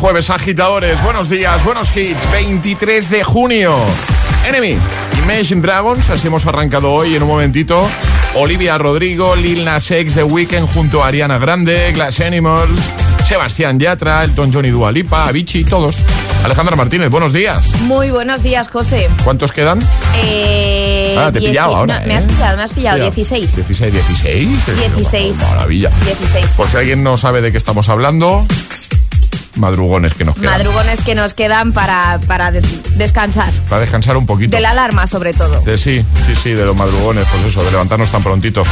jueves, agitadores. Buenos días, buenos hits. 23 de junio. Enemy, Imagine Dragons. Así hemos arrancado hoy en un momentito. Olivia Rodrigo, Lil Nas X, The Weeknd junto a Ariana Grande, Glass Animals, Sebastián Yatra, Elton John y Dua Lipa, Avicii, todos. Alejandra Martínez, buenos días. Muy buenos días, José. ¿Cuántos quedan? Eh, Ah, te he pillado ahora, no, Me ¿eh? has pillado, me has pillado. 16. 16, 16. 16. Maravilla. 16. Por si alguien no sabe de qué estamos hablando, madrugones que nos quedan. Madrugones que nos quedan para, para de- descansar. Para descansar un poquito. De la alarma, sobre todo. De sí, sí, sí, de los madrugones, pues eso, de levantarnos tan prontito.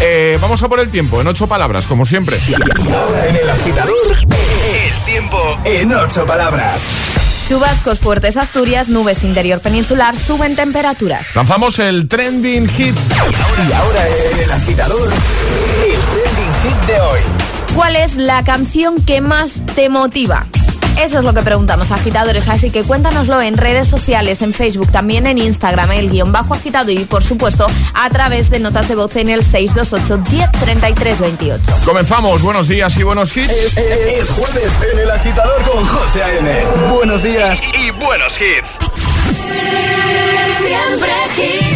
Eh, vamos a por el tiempo, en ocho palabras, como siempre. En el agitador, el tiempo en ocho palabras. Chubascos fuertes Asturias, nubes interior peninsular, suben temperaturas. Lanzamos el trending hit. Y ahora en el agitador, el trending hit de hoy. ¿Cuál es la canción que más te motiva? Eso es lo que preguntamos, agitadores. Así que cuéntanoslo en redes sociales, en Facebook, también en Instagram, el guion bajo agitado y, por supuesto, a través de notas de voz en el 628 10 33 28. Comenzamos, buenos días y buenos hits. Es, es jueves en el agitador con José A.M. Buenos días y buenos hits. Siempre hits.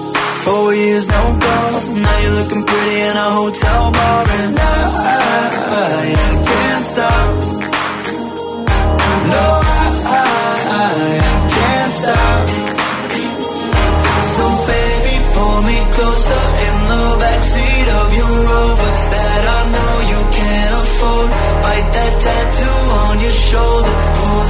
four years no calls. Now you're looking pretty in a hotel bar and I, I can't stop. No, I, I, I can't stop. So baby, pull me closer in the backseat of your Rover that I know you can't afford. Bite that tattoo on your shoulder.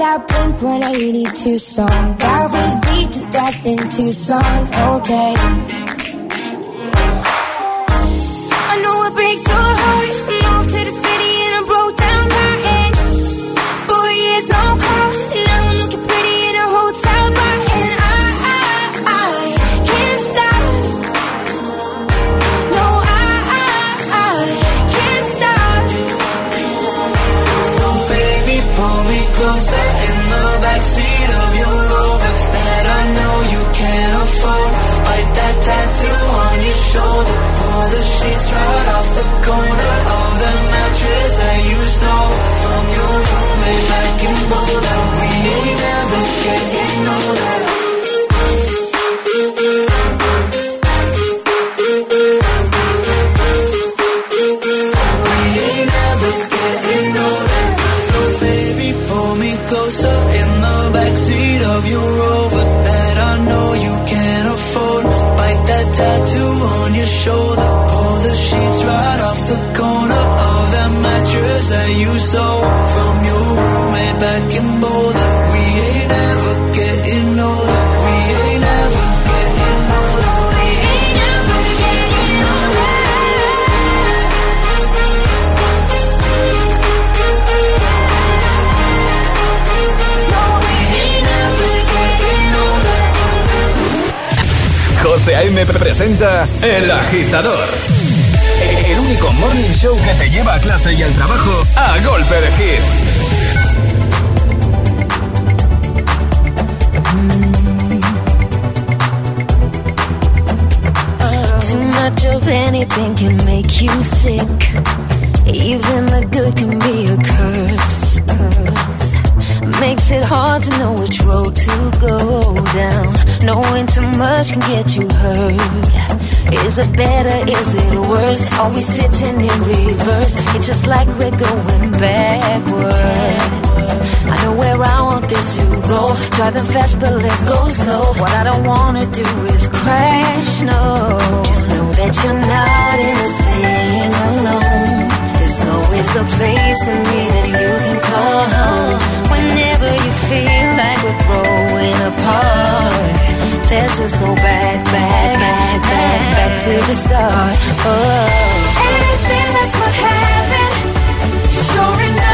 That Blink 182 song that we beat to death in Tucson. Okay. I know it breaks your heart. Pull the sheets right off the corner of that mattress that you stole from your roommate back in Boulder. José A.M. presenta El Agitador. El único morning show que te lleva a clase y al trabajo a golpe de hits. Too much of anything can make you sick. Even the good can be a curse. curse. Makes it hard to know which road to go down. Knowing too much can get you hurt. Is it better? Is it worse? Are we sitting in reverse? It's just like we're going backwards. I know where I want this to go. Driving fast, but let's go slow. What I don't wanna do is crash, no. Just know that you're not in this. There's a place in me that you can call home. Whenever you feel like we're growing apart, let's just go back, back, back, back, back to the start. Oh, anything that's what happened, sure enough,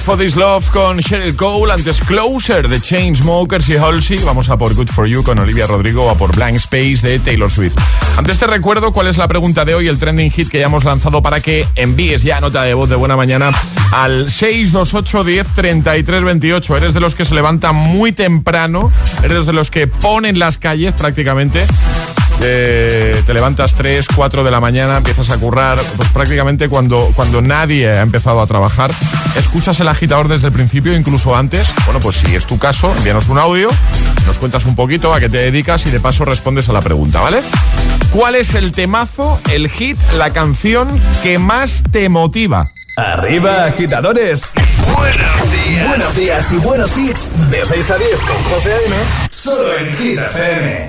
For This Love con Cheryl Cole, antes Closer de Chainsmokers y Halsey. Vamos a por Good for You con Olivia Rodrigo a por Blank Space de Taylor Swift. Antes te recuerdo cuál es la pregunta de hoy, el trending hit que ya hemos lanzado para que envíes ya nota de voz de buena mañana al 628 10 33 28. Eres de los que se levantan muy temprano, eres de los que ponen las calles prácticamente. Eh, te levantas 3, 4 de la mañana, empiezas a currar, pues prácticamente cuando, cuando nadie ha empezado a trabajar, escuchas el agitador desde el principio, incluso antes. Bueno, pues si es tu caso, envíanos un audio, nos cuentas un poquito a qué te dedicas y de paso respondes a la pregunta, ¿vale? ¿Cuál es el temazo, el hit, la canción que más te motiva? Arriba, agitadores. Buenos días. Buenos días y buenos hits. De 6 a 10 con José A.M. Solo en Hit FM.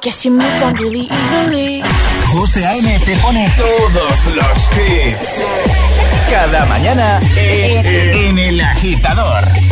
Guess you moved on really easily. José A.M. te pone todos los hits. Cada mañana en, en El Agitador.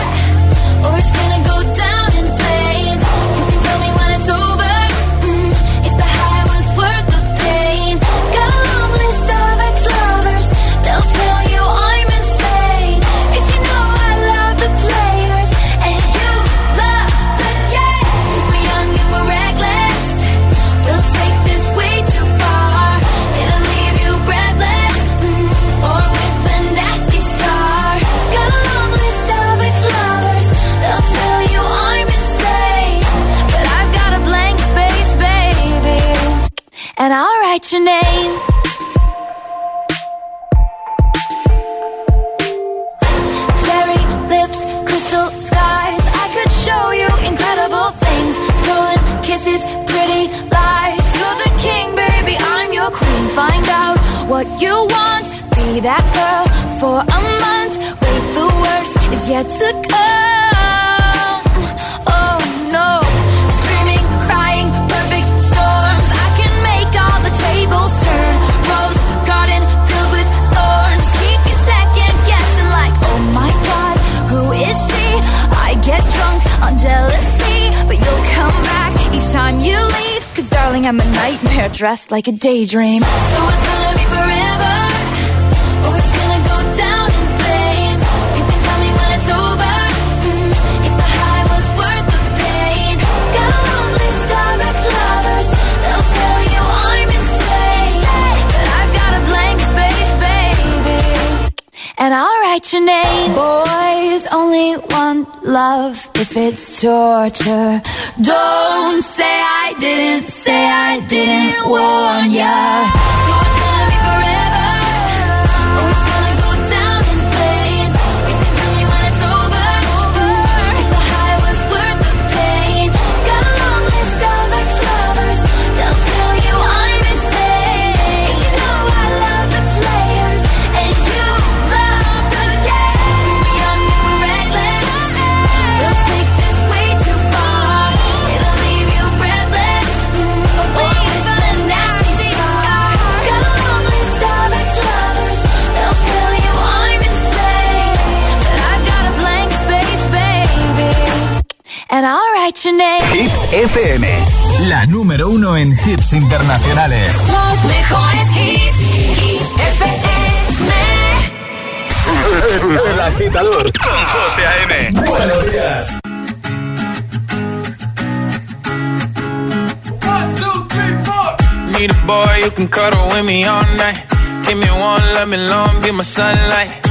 dressed like a daydream. So it's gonna be forever, or it's gonna go down in flames. You can tell me when it's over. mm, if the high was worth the pain. Got list of ex-lovers. They'll tell you I'm insane, but I've got a blank space, baby and I'll write your name. Boys only one love if it's torture. Don't say I didn't, say I didn't warn ya. Hit FM, la número uno en hits internacionales. Los mejores hits. FM. El agitador con José A.M. Buenos días. Need a boy you can cuddle with me all night. Give me one, let me long, be my sunlight.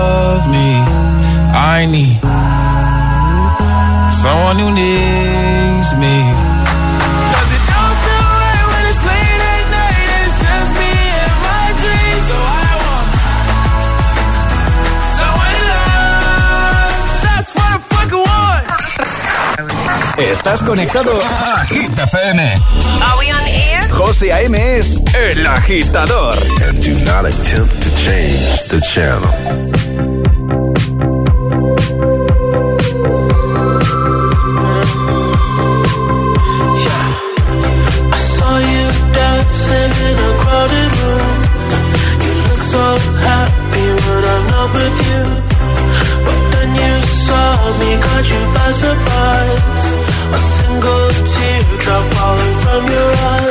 Need someone who needs me. Cause it don't feel right when it's late at night and it's just me and my dreams. So I want someone to love. That's what I fucking want. Estás conectado a Hit FM. Are we on air? José A.M. es el agitador. And do not attempt to change the channel. Surprise. A crowded room. You look so happy when I'm not with you. But when you saw me, God, you passed a glance. A single teardrop falling from your eye.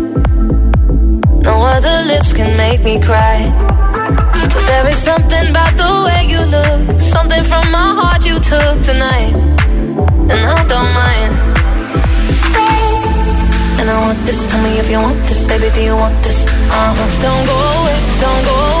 No other lips can make me cry. But there is something about the way you look, something from my heart you took tonight, and I don't mind. And I want this, tell me if you want this, baby, do you want this? Uh huh. Don't go away, don't go away,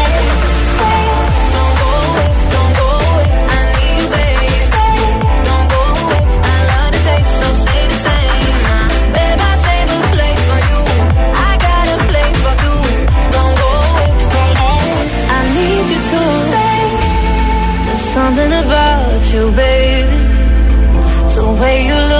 Something about you, baby. The way you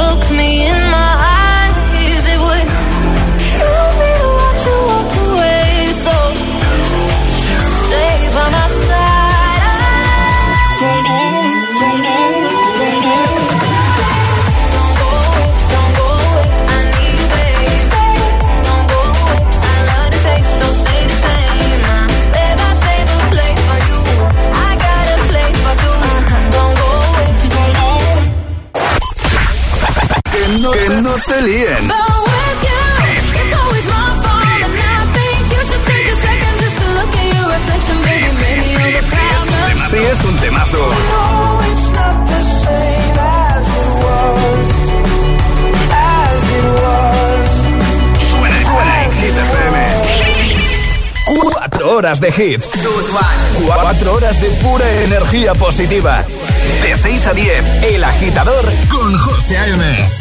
the same as it was, as it was. Suena, suena en Hit FM. Cuatro horas de hits. Cuatro horas de pura energía positiva. De 6 a 10, El Agitador con José A.M.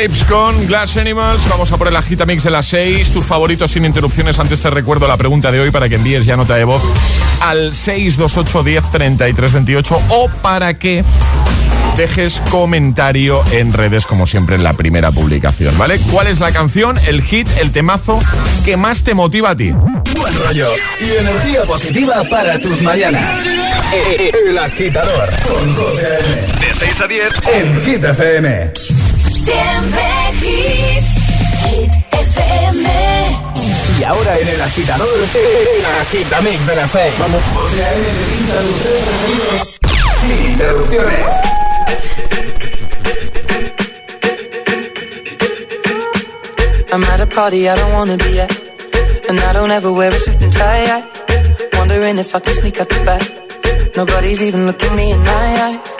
Waves con Glass Animals. Vamos a por el agita mix de las 6. Tus favoritos sin interrupciones. Antes te recuerdo la pregunta de hoy para que envíes ya nota de voz al 628 10 33 28 o para que dejes comentario en redes como siempre en la primera publicación, ¿vale? ¿Cuál es la canción, el hit, el temazo que más te motiva a ti? Buen rollo y energía positiva para tus mañanas. El agitador con José De 6 a 10 en Hit FM. Siempre hits. FM. Y ahora en el agitador, el agitamix de las 6. Vamos. Sin interrupciones. I'm at a party I don't wanna be at. And I don't ever wear a suit and tie. I wondering if I can sneak out the back. Nobody's even looking me in my eyes.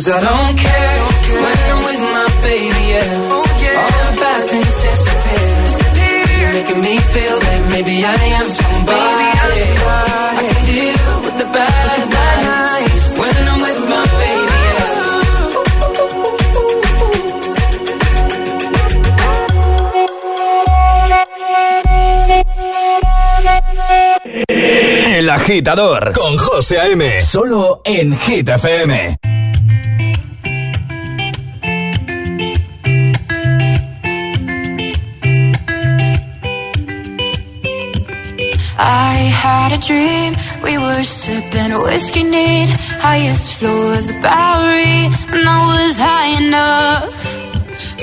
cause I don't care when I'm with my baby. Yeah, all the bad things disappear. You're making me feel like maybe I am somebody. I can deal with the bad nights when I'm with my baby. El agitador con José A.M. Solo en Hit FM. I had a dream, we were sipping whiskey neat, highest floor of the Bowery, and I was high enough.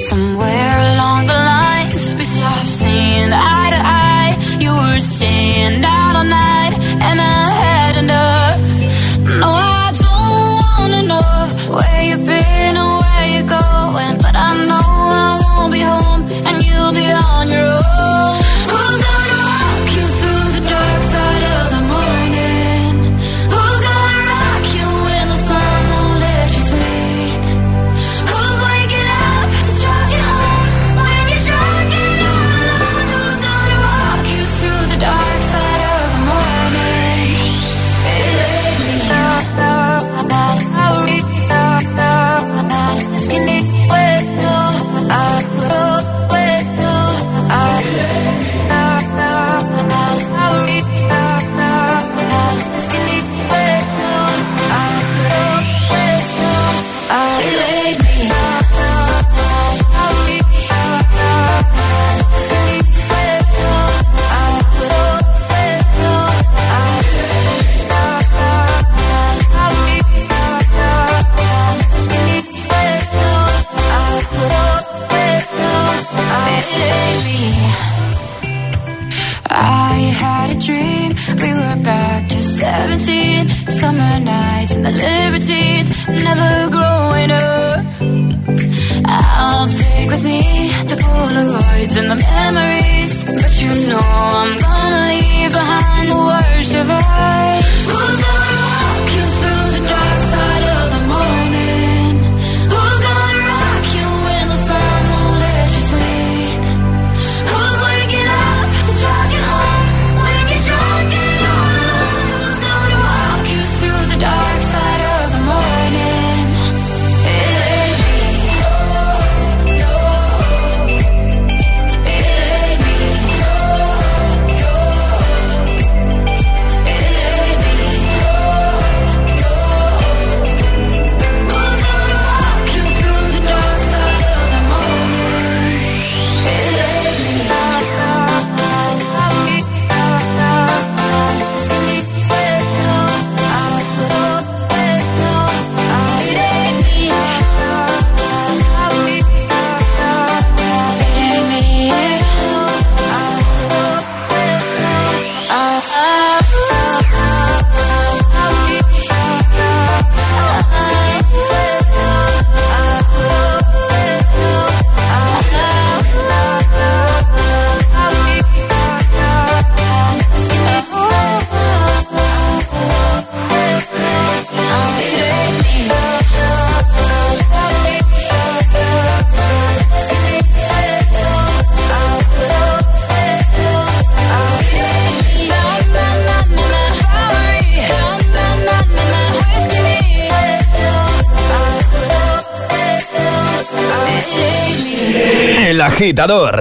Somewhere along the lines, we stopped seeing eye to eye. You were staying out all night, and I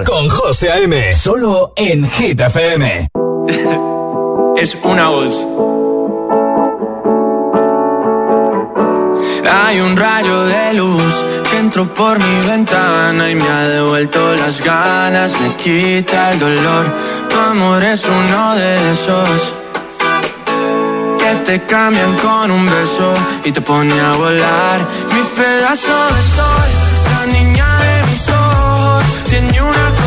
con José A.M. Solo en Hit FM. es una voz. Hay un rayo de luz que entró por mi ventana y me ha devuelto las ganas, me quita el dolor. Tu amor es uno de esos que te cambian con un beso y te pone a volar mi pedazo de sol. ni una cosa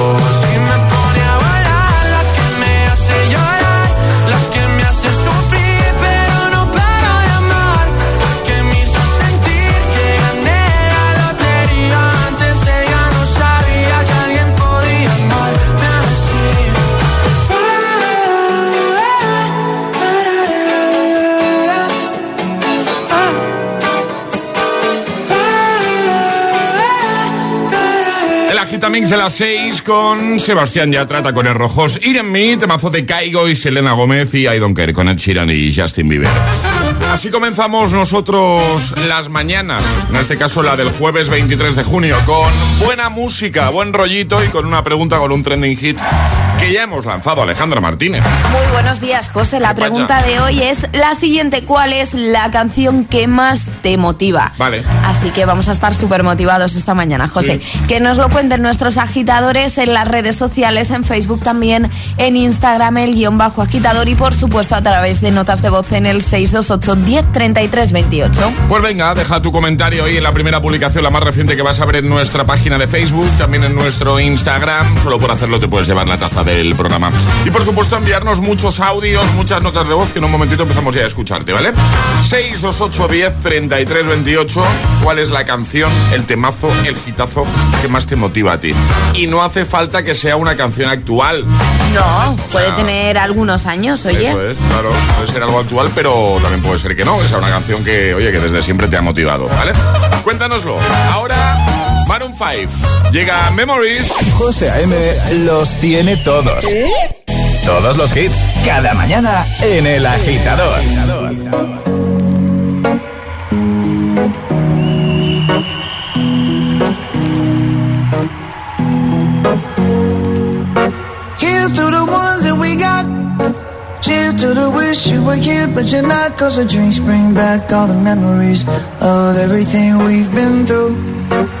Agitamix de las 6 con Sebastián Yatra, con el Rojos, Irene Me, temazo de Caigo y Selena Gómez y I Don't Care con Ed Sheeran y Justin Bieber. Así comenzamos nosotros las mañanas, en este caso la del jueves 23 de junio, con buena música, buen rollito y con una pregunta con un trending hit que ya hemos lanzado Alejandra Martínez. Muy buenos días, José. La pregunta de hoy es la siguiente: ¿Cuál es la canción que más te motiva? Vale. Así que vamos a estar súper motivados esta mañana, José. Que nos lo cuenten nuestros agitadores en las redes sociales, en Facebook también, en Instagram, el guion bajo agitador y por supuesto a través de notas de voz en el 628 10 28. Pues venga, deja tu comentario ahí en la primera publicación, la más reciente que vas a ver en nuestra página de Facebook, también en nuestro Instagram. Solo por hacerlo te puedes llevar la taza del programa. Y por supuesto enviarnos muchos audios, muchas notas de voz que en un momentito empezamos ya a escucharte, ¿vale? 628 10 33 28. ¿Cuál es la canción, el temazo, el hitazo que más te motiva a ti? Y no hace falta que sea una canción actual. No, puede tener algunos años, oye. Eso es, claro. Puede ser algo actual, pero también puede ser que no, que sea una canción que, oye, que desde siempre te ha motivado, ¿vale? Cuéntanoslo. Ahora, Maroon 5. Llega Memories. José A.M. los tiene todos. Todos los hits, cada mañana en El Agitador. Here's to the ones that we got. Cheers to the wish you were here, but you're not. Cause the drinks bring back all the memories of everything we've been through.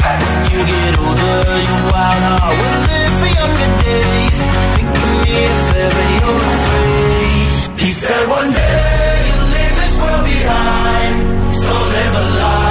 you get older, your wild heart will live for younger days. Think of me if ever you're afraid. He said one day you'll leave this world behind, so live a life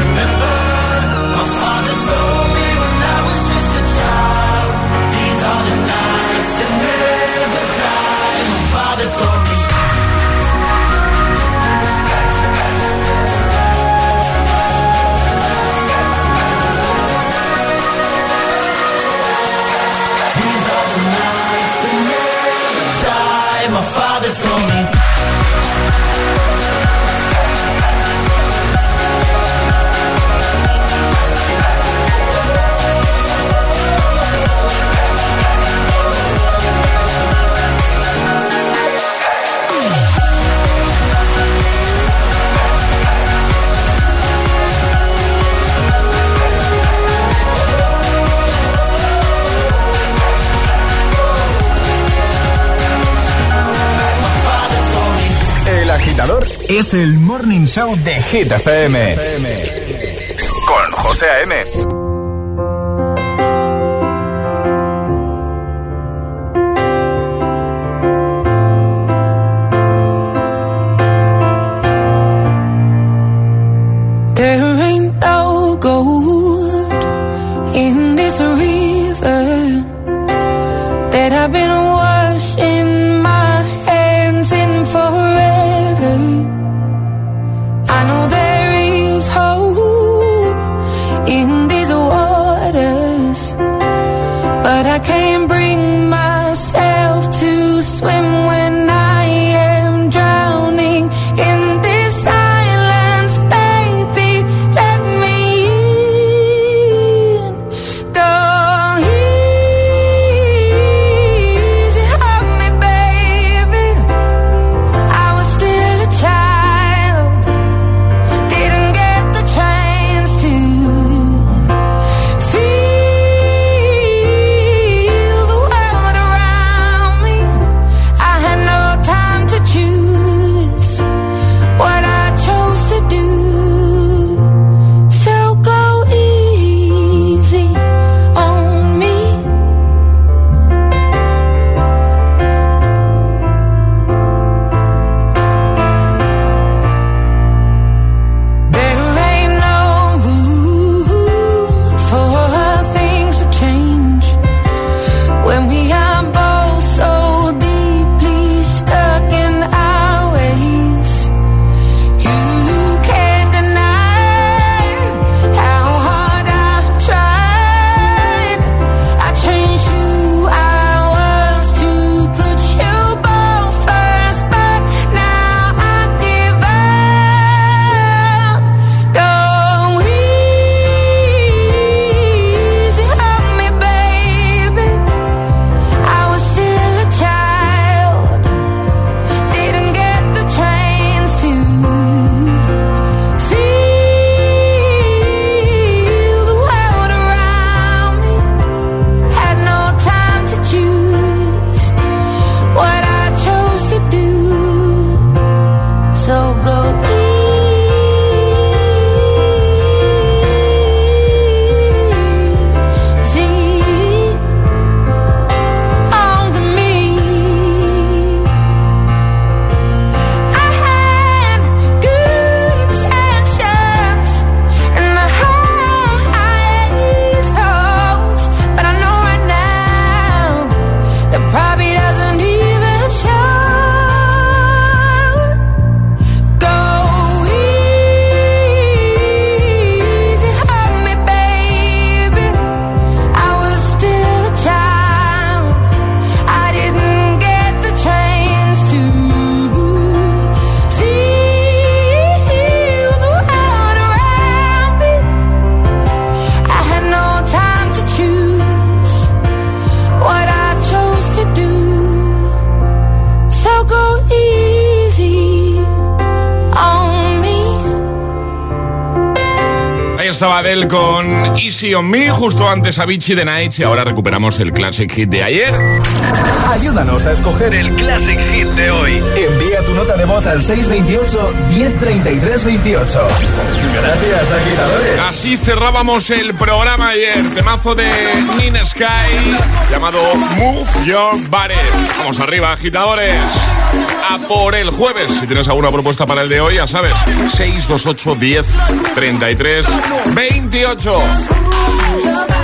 es el Morning Show de Hit FM. Con José A.M. estaba Adele con Easy on Me, justo antes Avicii de Nights y ahora recuperamos el Classic Hit de ayer. Ayúdanos a escoger el Classic Hit de hoy. Envía tu nota de voz al 628 1033 28. Gracias, agitadores. Así cerrábamos el programa ayer. Temazo de Nina Sky llamado Move Your Body. Vamos arriba, agitadores. A por el jueves. Si tienes alguna propuesta para el de hoy, ya sabes. 628 10 33 28.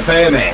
FM.